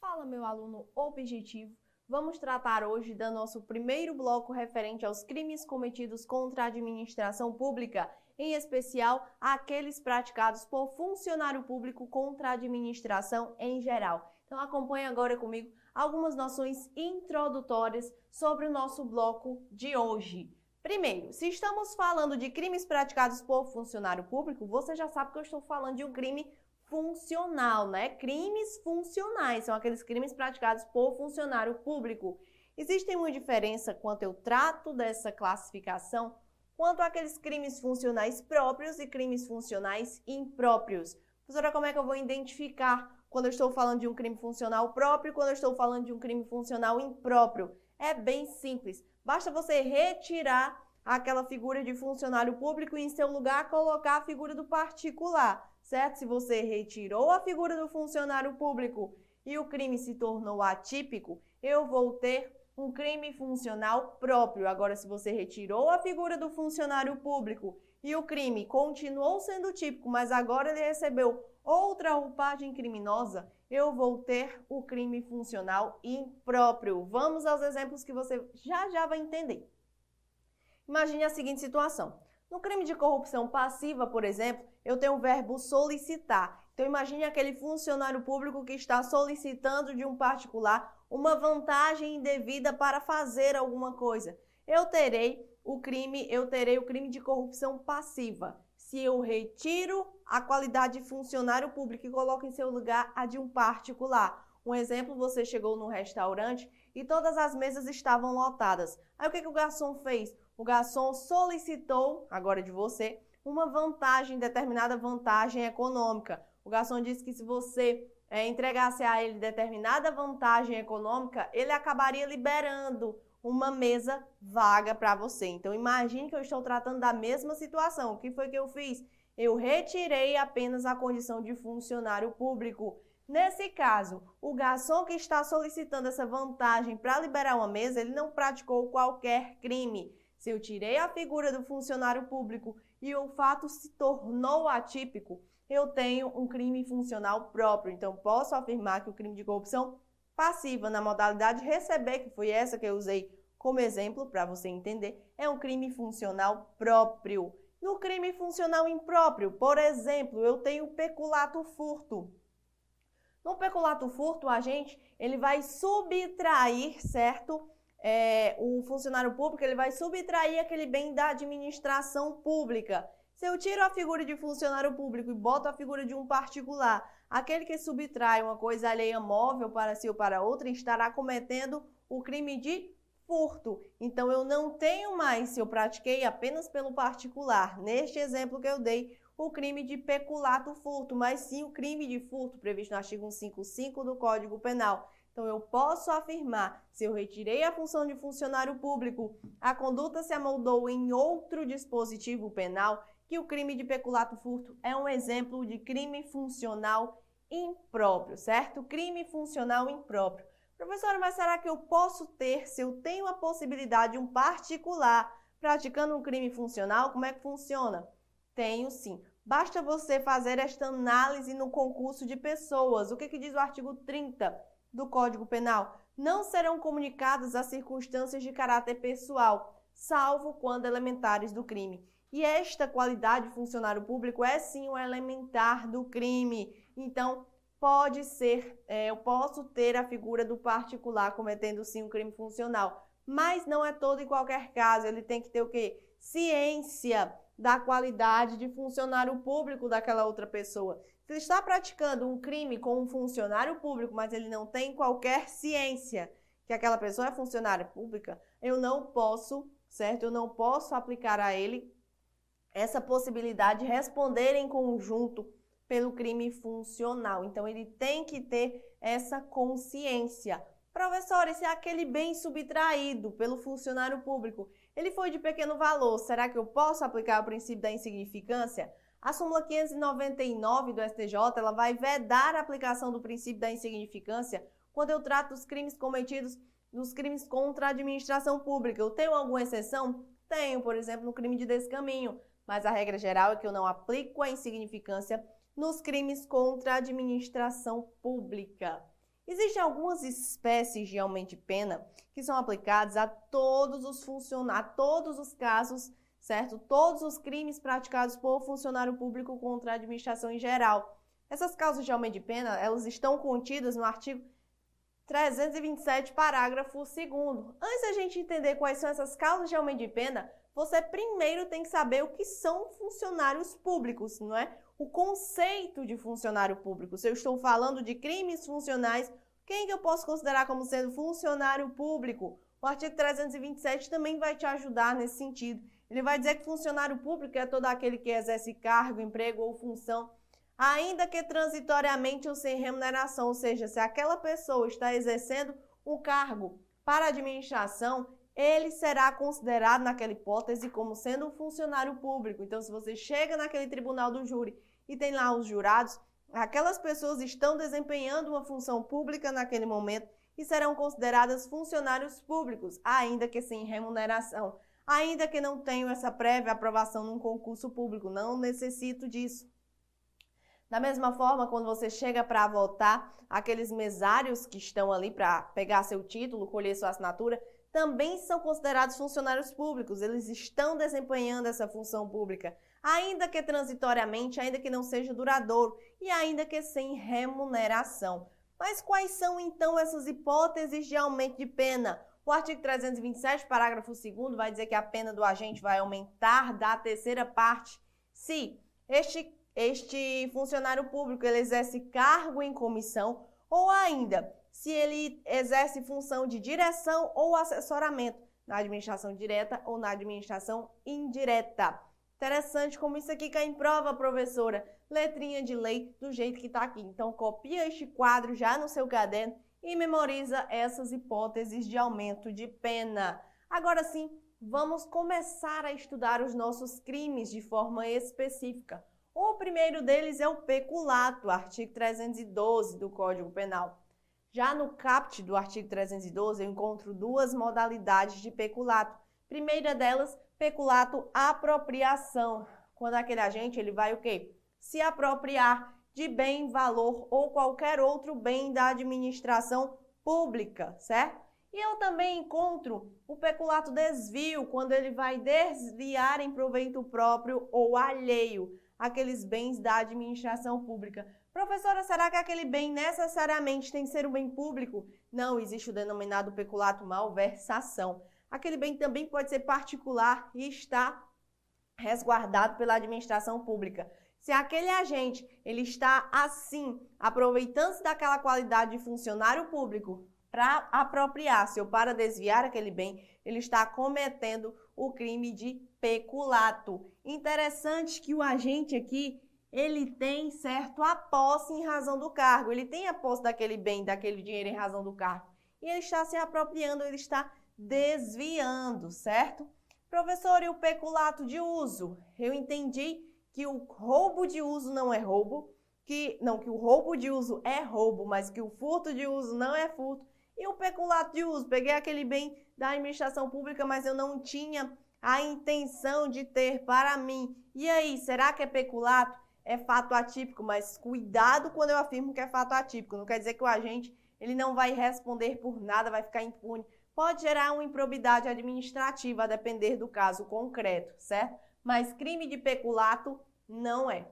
Fala, meu aluno objetivo. Vamos tratar hoje do nosso primeiro bloco referente aos crimes cometidos contra a administração pública, em especial aqueles praticados por funcionário público contra a administração em geral. Então acompanhe agora comigo algumas noções introdutórias sobre o nosso bloco de hoje. Primeiro, se estamos falando de crimes praticados por funcionário público, você já sabe que eu estou falando de um crime funcional, né? Crimes funcionais são aqueles crimes praticados por funcionário público. Existe uma diferença quanto eu trato dessa classificação quanto àqueles crimes funcionais próprios e crimes funcionais impróprios. Professora, como é que eu vou identificar quando eu estou falando de um crime funcional próprio e quando eu estou falando de um crime funcional impróprio? É bem simples. Basta você retirar aquela figura de funcionário público e em seu lugar colocar a figura do particular, certo? Se você retirou a figura do funcionário público e o crime se tornou atípico, eu vou ter um crime funcional próprio. Agora, se você retirou a figura do funcionário público e o crime continuou sendo típico, mas agora ele recebeu outra roupagem criminosa, eu vou ter o crime funcional impróprio. Vamos aos exemplos que você já já vai entender. Imagine a seguinte situação. No crime de corrupção passiva, por exemplo, eu tenho o verbo solicitar. Então imagine aquele funcionário público que está solicitando de um particular uma vantagem indevida para fazer alguma coisa. Eu terei o crime, eu terei o crime de corrupção passiva. Se eu retiro a qualidade de funcionário público e coloco em seu lugar a de um particular. Um exemplo, você chegou num restaurante e todas as mesas estavam lotadas. Aí o que, que o garçom fez? O garçom solicitou, agora de você, uma vantagem, determinada vantagem econômica. O garçom disse que se você é, entregasse a ele determinada vantagem econômica, ele acabaria liberando uma mesa vaga para você. Então imagine que eu estou tratando da mesma situação. O que foi que eu fiz? Eu retirei apenas a condição de funcionário público. Nesse caso, o garçom que está solicitando essa vantagem para liberar uma mesa, ele não praticou qualquer crime. Se eu tirei a figura do funcionário público e o fato se tornou atípico, eu tenho um crime funcional próprio. Então, posso afirmar que o crime de corrupção passiva na modalidade receber, que foi essa que eu usei como exemplo para você entender, é um crime funcional próprio. No crime funcional impróprio, por exemplo, eu tenho peculato furto. No peculato furto, a gente ele vai subtrair, certo? É, o funcionário público ele vai subtrair aquele bem da administração pública. Se eu tiro a figura de funcionário público e boto a figura de um particular, aquele que subtrai uma coisa alheia móvel para si ou para outra estará cometendo o crime de furto. Então eu não tenho mais, se eu pratiquei apenas pelo particular, neste exemplo que eu dei, o crime de peculato furto, mas sim o crime de furto previsto no artigo 155 do Código Penal. Então, eu posso afirmar, se eu retirei a função de funcionário público, a conduta se amoldou em outro dispositivo penal, que o crime de peculato furto é um exemplo de crime funcional impróprio, certo? Crime funcional impróprio. Professora, mas será que eu posso ter, se eu tenho a possibilidade de um particular praticando um crime funcional, como é que funciona? Tenho sim. Basta você fazer esta análise no concurso de pessoas. O que, que diz o artigo 30 do Código Penal? Não serão comunicadas as circunstâncias de caráter pessoal, salvo quando elementares do crime. E esta qualidade de funcionário público é sim um elementar do crime. Então, pode ser, é, eu posso ter a figura do particular cometendo sim um crime funcional, mas não é todo e qualquer caso. Ele tem que ter o quê? Ciência da qualidade de funcionário público daquela outra pessoa. Se ele está praticando um crime com um funcionário público, mas ele não tem qualquer ciência que aquela pessoa é funcionária pública, eu não posso, certo? Eu não posso aplicar a ele essa possibilidade de responder em conjunto pelo crime funcional. Então, ele tem que ter essa consciência. Professor, se é aquele bem subtraído pelo funcionário público, ele foi de pequeno valor, será que eu posso aplicar o princípio da insignificância? A súmula 599 do STJ, ela vai vedar a aplicação do princípio da insignificância quando eu trato dos crimes cometidos, dos crimes contra a administração pública. Eu tenho alguma exceção? Tenho, por exemplo, no crime de descaminho, mas a regra geral é que eu não aplico a insignificância nos crimes contra a administração pública. Existem algumas espécies de aumento de pena que são aplicadas a todos os funcionários, a todos os casos, certo? Todos os crimes praticados por funcionário público contra a administração em geral. Essas causas de aumento de pena, elas estão contidas no artigo 327, parágrafo 2 Antes da gente entender quais são essas causas de aumento de pena, você primeiro tem que saber o que são funcionários públicos, não é? O conceito de funcionário público. Se eu estou falando de crimes funcionais, quem que eu posso considerar como sendo funcionário público? O artigo 327 também vai te ajudar nesse sentido. Ele vai dizer que funcionário público é todo aquele que exerce cargo, emprego ou função, ainda que transitoriamente ou sem remuneração, ou seja, se aquela pessoa está exercendo um cargo para a administração, ele será considerado naquela hipótese como sendo um funcionário público. Então, se você chega naquele tribunal do júri e tem lá os jurados, aquelas pessoas estão desempenhando uma função pública naquele momento e serão consideradas funcionários públicos, ainda que sem remuneração, ainda que não tenham essa prévia aprovação num concurso público, não necessito disso. Da mesma forma, quando você chega para votar, aqueles mesários que estão ali para pegar seu título, colher sua assinatura, também são considerados funcionários públicos, eles estão desempenhando essa função pública, ainda que transitoriamente, ainda que não seja duradouro e ainda que sem remuneração. Mas quais são então essas hipóteses de aumento de pena? O artigo 327, parágrafo 2 vai dizer que a pena do agente vai aumentar da terceira parte se este, este funcionário público ele exerce cargo em comissão ou ainda se ele exerce função de direção ou assessoramento na administração direta ou na administração indireta. Interessante como isso aqui cai em prova, professora. Letrinha de lei do jeito que está aqui. Então, copia este quadro já no seu caderno e memoriza essas hipóteses de aumento de pena. Agora sim, vamos começar a estudar os nossos crimes de forma específica. O primeiro deles é o peculato, artigo 312 do Código Penal. Já no CAPT do artigo 312, eu encontro duas modalidades de peculato. Primeira delas, peculato apropriação, quando aquele agente ele vai o quê? Se apropriar de bem, valor ou qualquer outro bem da administração pública, certo? E eu também encontro o peculato desvio, quando ele vai desviar em proveito próprio ou alheio aqueles bens da administração pública. Professora, será que aquele bem necessariamente tem que ser um bem público? Não, existe o denominado peculato malversação. Aquele bem também pode ser particular e está resguardado pela administração pública. Se aquele agente ele está assim, aproveitando-se daquela qualidade de funcionário público para apropriar-se ou para desviar aquele bem, ele está cometendo o crime de peculato. Interessante que o agente aqui ele tem certo a posse em razão do cargo, ele tem a posse daquele bem, daquele dinheiro em razão do cargo. E ele está se apropriando, ele está desviando, certo? Professor, e o peculato de uso? Eu entendi que o roubo de uso não é roubo, que não que o roubo de uso é roubo, mas que o furto de uso não é furto. E o peculato de uso? Peguei aquele bem da administração pública, mas eu não tinha a intenção de ter para mim. E aí, será que é peculato? é fato atípico, mas cuidado quando eu afirmo que é fato atípico. Não quer dizer que o agente ele não vai responder por nada, vai ficar impune. Pode gerar uma improbidade administrativa a depender do caso concreto, certo? Mas crime de peculato não é.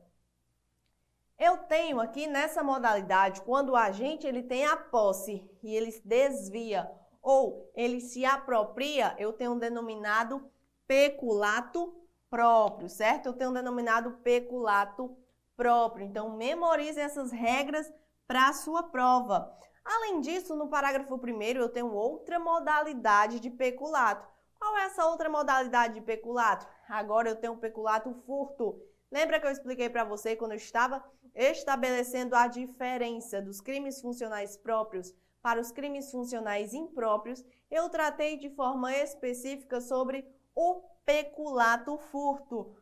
Eu tenho aqui nessa modalidade, quando o agente ele tem a posse e ele desvia ou ele se apropria, eu tenho um denominado peculato próprio, certo? Eu tenho um denominado peculato próprio. Então, memorize essas regras para a sua prova. Além disso, no parágrafo 1 eu tenho outra modalidade de peculato. Qual é essa outra modalidade de peculato? Agora eu tenho o peculato furto. Lembra que eu expliquei para você quando eu estava estabelecendo a diferença dos crimes funcionais próprios para os crimes funcionais impróprios? Eu tratei de forma específica sobre o peculato furto.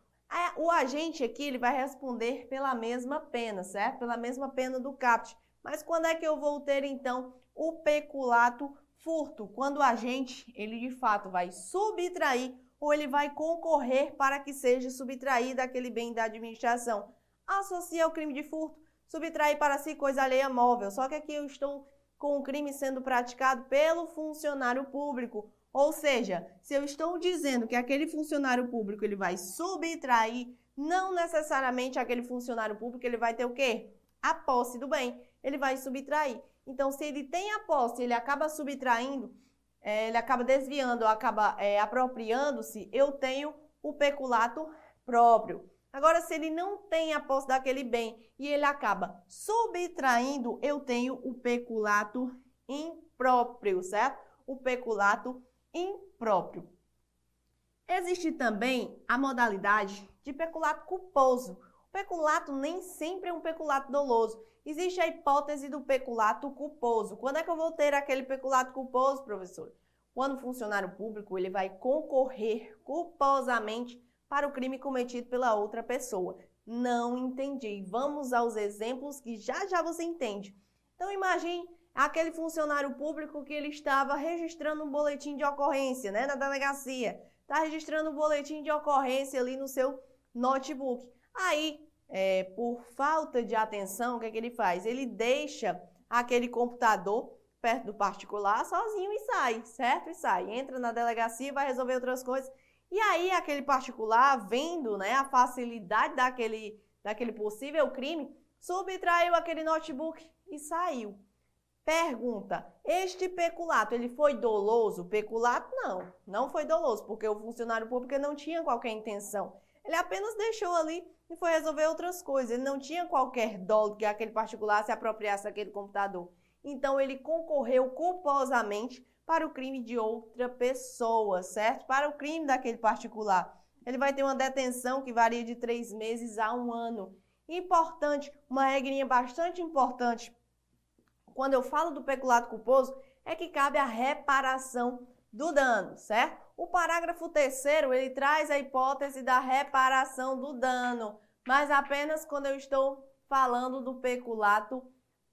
O agente aqui ele vai responder pela mesma pena, certo? Pela mesma pena do CAPT. Mas quando é que eu vou ter então o peculato furto? Quando o agente ele de fato vai subtrair ou ele vai concorrer para que seja subtraído aquele bem da administração. Associa ao crime de furto, subtrair para si coisa alheia móvel. Só que aqui eu estou com o crime sendo praticado pelo funcionário público. Ou seja, se eu estou dizendo que aquele funcionário público ele vai subtrair, não necessariamente aquele funcionário público ele vai ter o quê? A posse do bem. Ele vai subtrair. Então, se ele tem a posse, ele acaba subtraindo, é, ele acaba desviando, acaba é, apropriando-se, eu tenho o peculato próprio. Agora, se ele não tem a posse daquele bem e ele acaba subtraindo, eu tenho o peculato impróprio, certo? O peculato impróprio. Existe também a modalidade de peculato culposo. Peculato nem sempre é um peculato doloso. Existe a hipótese do peculato culposo. Quando é que eu vou ter aquele peculato culposo, professor? Quando o funcionário público ele vai concorrer culposamente para o crime cometido pela outra pessoa. Não entendi. Vamos aos exemplos que já já você entende. Então imagine aquele funcionário público que ele estava registrando um boletim de ocorrência, né, na delegacia. Está registrando um boletim de ocorrência ali no seu notebook. Aí, é, por falta de atenção, o que, é que ele faz? Ele deixa aquele computador perto do particular sozinho e sai, certo? E sai. Entra na delegacia, vai resolver outras coisas e aí aquele particular, vendo né, a facilidade daquele, daquele possível crime, subtraiu aquele notebook e saiu. Pergunta: este peculato, ele foi doloso? Peculato não, não foi doloso, porque o funcionário público não tinha qualquer intenção. Ele apenas deixou ali e foi resolver outras coisas. Ele não tinha qualquer dolo que aquele particular se apropriasse daquele computador. Então ele concorreu culposamente para o crime de outra pessoa, certo? Para o crime daquele particular. Ele vai ter uma detenção que varia de três meses a um ano. Importante, uma regrinha bastante importante, quando eu falo do peculato culposo, é que cabe a reparação do dano, certo? O parágrafo terceiro, ele traz a hipótese da reparação do dano, mas apenas quando eu estou falando do peculato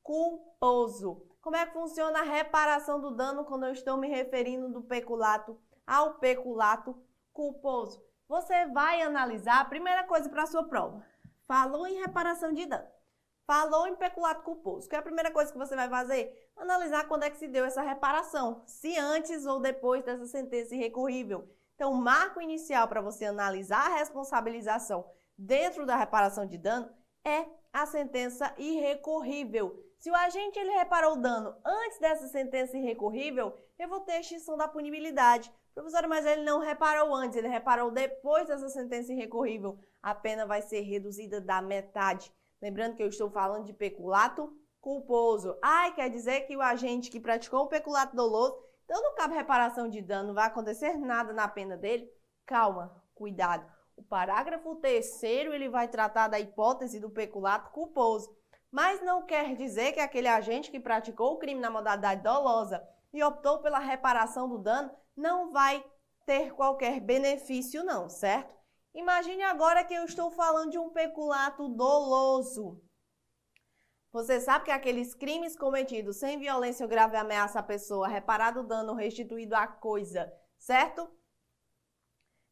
culposo. Como é que funciona a reparação do dano quando eu estou me referindo do peculato ao peculato culposo? Você vai analisar a primeira coisa para a sua prova. Falou em reparação de dano. Falou em peculato culposo. Que é a primeira coisa que você vai fazer? Analisar quando é que se deu essa reparação. Se antes ou depois dessa sentença irrecorrível. Então, o marco inicial para você analisar a responsabilização dentro da reparação de dano é a sentença irrecorrível. Se o agente ele reparou o dano antes dessa sentença irrecorrível, eu vou ter extinção da punibilidade. Professor, mas ele não reparou antes, ele reparou depois dessa sentença irrecorrível. A pena vai ser reduzida da metade. Lembrando que eu estou falando de peculato culposo. Ai, quer dizer que o agente que praticou o peculato doloso, então não cabe reparação de dano, não vai acontecer nada na pena dele? Calma, cuidado. O parágrafo terceiro ele vai tratar da hipótese do peculato culposo mas não quer dizer que aquele agente que praticou o crime na modalidade dolosa e optou pela reparação do dano não vai ter qualquer benefício não, certo? Imagine agora que eu estou falando de um peculato doloso. Você sabe que aqueles crimes cometidos sem violência ou grave ameaça à pessoa, reparado o dano, restituído a coisa, certo?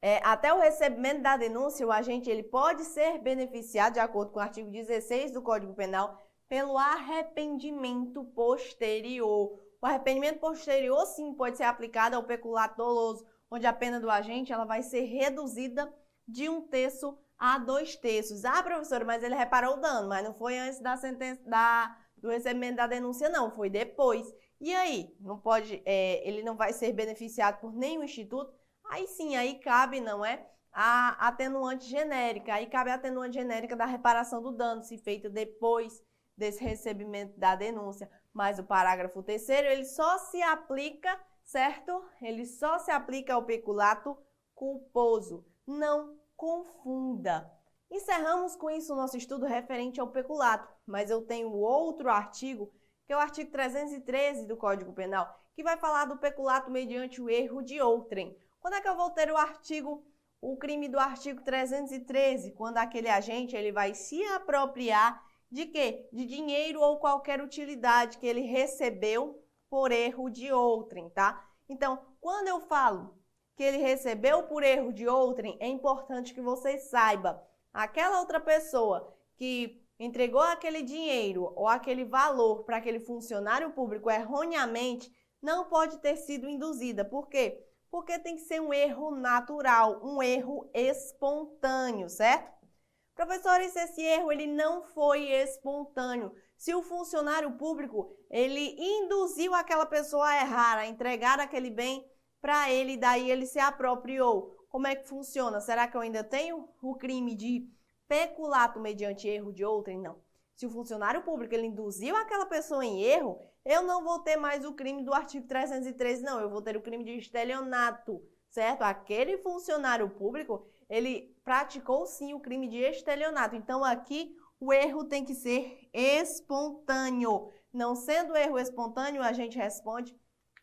É, até o recebimento da denúncia, o agente ele pode ser beneficiado, de acordo com o artigo 16 do Código Penal, pelo arrependimento posterior. O arrependimento posterior, sim, pode ser aplicado ao peculato doloso, onde a pena do agente ela vai ser reduzida de um terço a dois terços. Ah, professor, mas ele reparou o dano, mas não foi antes da sentença da, do recebimento da denúncia, não, foi depois. E aí, não pode, é, ele não vai ser beneficiado por nenhum instituto? Aí sim, aí cabe, não é? A atenuante genérica. Aí cabe a atenuante genérica da reparação do dano, se feita depois desse recebimento da denúncia. Mas o parágrafo terceiro, ele só se aplica, certo? Ele só se aplica ao peculato culposo. Não confunda. Encerramos com isso o nosso estudo referente ao peculato, mas eu tenho outro artigo, que é o artigo 313 do Código Penal, que vai falar do peculato mediante o erro de outrem. Quando é que eu vou ter o artigo, o crime do artigo 313? Quando aquele agente ele vai se apropriar de quê? De dinheiro ou qualquer utilidade que ele recebeu por erro de outrem, tá? Então, quando eu falo que ele recebeu por erro de outrem, é importante que você saiba. Aquela outra pessoa que entregou aquele dinheiro ou aquele valor para aquele funcionário público erroneamente, não pode ter sido induzida. Por quê? Porque tem que ser um erro natural, um erro espontâneo, certo? Professores, esse erro ele não foi espontâneo. Se o funcionário público ele induziu aquela pessoa a errar, a entregar aquele bem para ele, daí ele se apropriou. Como é que funciona? Será que eu ainda tenho o crime de peculato mediante erro de outrem? Não. Se o funcionário público ele induziu aquela pessoa em erro, eu não vou ter mais o crime do artigo 313, não. Eu vou ter o crime de estelionato, certo? Aquele funcionário público, ele praticou sim o crime de estelionato. Então aqui o erro tem que ser espontâneo. Não sendo erro espontâneo, a gente responde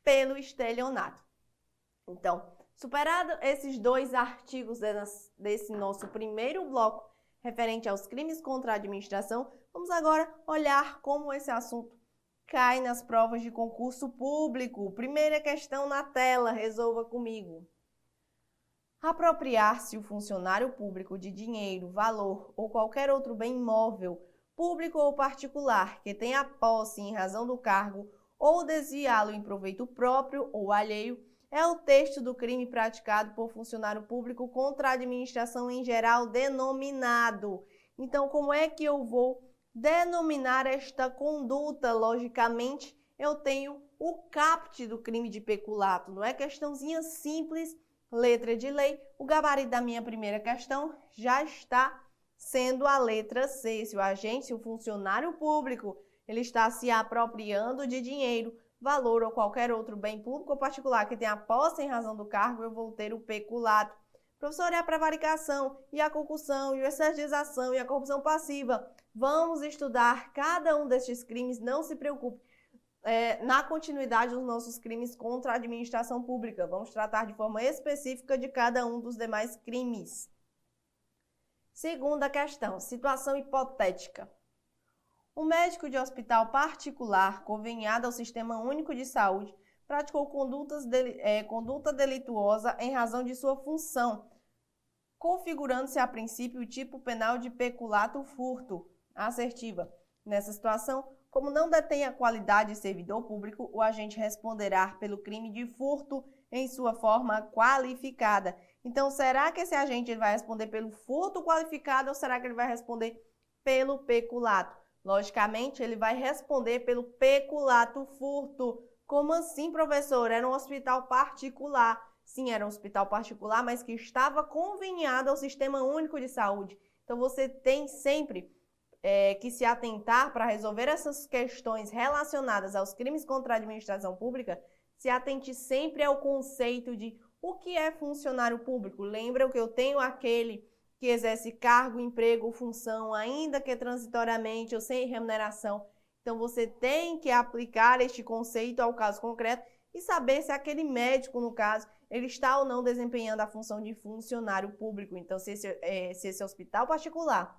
pelo estelionato. Então, superado esses dois artigos desse nosso primeiro bloco referente aos crimes contra a administração, vamos agora olhar como esse assunto cai nas provas de concurso público. Primeira questão na tela, resolva comigo. Apropriar-se o funcionário público de dinheiro, valor ou qualquer outro bem imóvel, público ou particular, que tenha posse em razão do cargo ou desviá-lo em proveito próprio ou alheio, é o texto do crime praticado por funcionário público contra a administração em geral denominado. Então, como é que eu vou denominar esta conduta? Logicamente, eu tenho o caput do crime de peculato, não é questãozinha simples, letra de lei. O gabarito da minha primeira questão já está sendo a letra C. Se o agente, se o funcionário público, ele está se apropriando de dinheiro valor ou qualquer outro bem público ou particular que tenha posse em razão do cargo, eu vou ter o peculato. Professor, é a prevaricação, e a concussão, e a exercização, e a corrupção passiva. Vamos estudar cada um destes crimes, não se preocupe. É, na continuidade dos nossos crimes contra a administração pública. Vamos tratar de forma específica de cada um dos demais crimes. Segunda questão, situação hipotética. Um médico de hospital particular conveniado ao Sistema Único de Saúde praticou é, conduta delituosa em razão de sua função, configurando-se a princípio o tipo penal de peculato furto assertiva. Nessa situação, como não detém a qualidade de servidor público, o agente responderá pelo crime de furto em sua forma qualificada. Então, será que esse agente vai responder pelo furto qualificado ou será que ele vai responder pelo peculato? Logicamente, ele vai responder pelo peculato furto. Como assim, professor? Era um hospital particular. Sim, era um hospital particular, mas que estava conveniado ao Sistema Único de Saúde. Então, você tem sempre é, que se atentar para resolver essas questões relacionadas aos crimes contra a administração pública, se atente sempre ao conceito de o que é funcionário público. Lembra que eu tenho aquele que exerce cargo, emprego ou função, ainda que transitoriamente ou sem remuneração. Então você tem que aplicar este conceito ao caso concreto e saber se aquele médico, no caso, ele está ou não desempenhando a função de funcionário público. Então, se esse, é, se esse hospital particular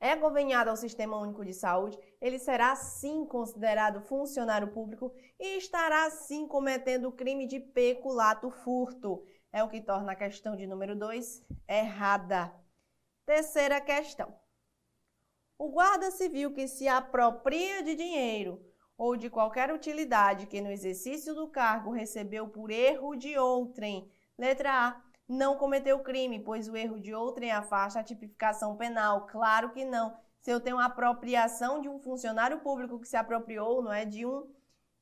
é conveniado ao Sistema Único de Saúde, ele será sim considerado funcionário público e estará sim cometendo o crime de peculato furto é o que torna a questão de número 2 errada. Terceira questão. O guarda civil que se apropria de dinheiro ou de qualquer utilidade que no exercício do cargo recebeu por erro de outrem. Letra A. Não cometeu crime, pois o erro de outrem afasta a tipificação penal. Claro que não. Se eu tenho apropriação de um funcionário público que se apropriou, não é de um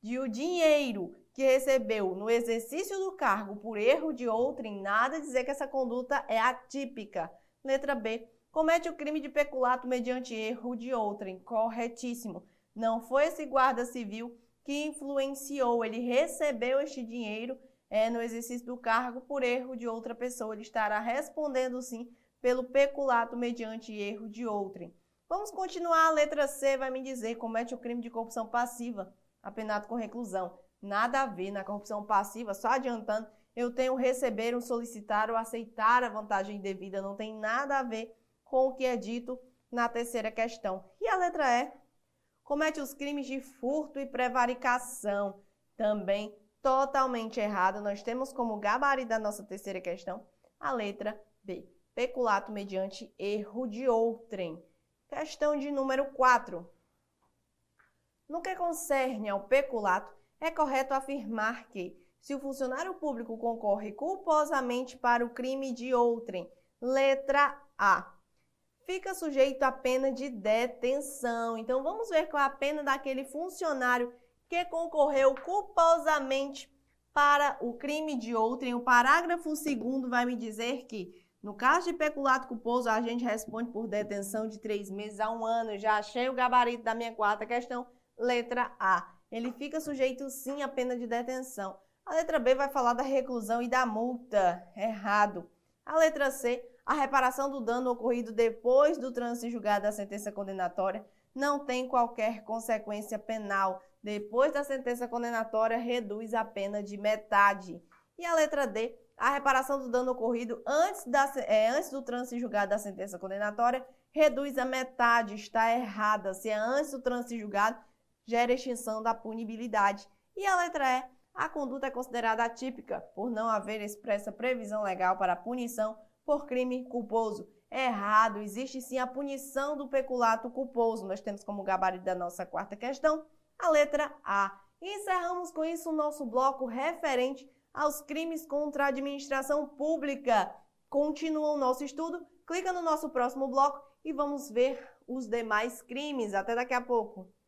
de o dinheiro que recebeu no exercício do cargo por erro de outrem, nada dizer que essa conduta é atípica. Letra B. Comete o crime de peculato mediante erro de outrem. Corretíssimo. Não foi esse guarda civil que influenciou, ele recebeu este dinheiro é, no exercício do cargo por erro de outra pessoa. Ele estará respondendo sim pelo peculato mediante erro de outrem. Vamos continuar. A letra C vai me dizer: comete o crime de corrupção passiva, apenado com reclusão. Nada a ver na corrupção passiva, só adiantando, eu tenho receber, um solicitar ou aceitar a vantagem devida, não tem nada a ver com o que é dito na terceira questão. E a letra E? Comete os crimes de furto e prevaricação. Também Totalmente errado. Nós temos como gabarito da nossa terceira questão a letra B. Peculato mediante erro de outrem. Questão de número 4. No que concerne ao peculato, é correto afirmar que, se o funcionário público concorre culposamente para o crime de outrem, letra A, fica sujeito à pena de detenção. Então vamos ver qual é a pena daquele funcionário que concorreu culposamente para o crime de outrem. O parágrafo 2 vai me dizer que, no caso de peculato culposo, a gente responde por detenção de três meses a um ano. Já achei o gabarito da minha quarta questão, letra A. Ele fica sujeito sim à pena de detenção. A letra B vai falar da reclusão e da multa. Errado. A letra C a reparação do dano ocorrido depois do trânsito julgado da sentença condenatória não tem qualquer consequência penal. Depois da sentença condenatória, reduz a pena de metade. E a letra D, a reparação do dano ocorrido antes, da, é, antes do trânsito julgado da sentença condenatória reduz a metade. Está errada. Se é antes do trânsito julgado, gera extinção da punibilidade. E a letra E, a conduta é considerada atípica por não haver expressa previsão legal para punição por crime culposo. É errado, existe sim a punição do peculato culposo. Nós temos como gabarito da nossa quarta questão a letra A. Encerramos com isso o nosso bloco referente aos crimes contra a administração pública. Continua o nosso estudo, clica no nosso próximo bloco e vamos ver os demais crimes. Até daqui a pouco.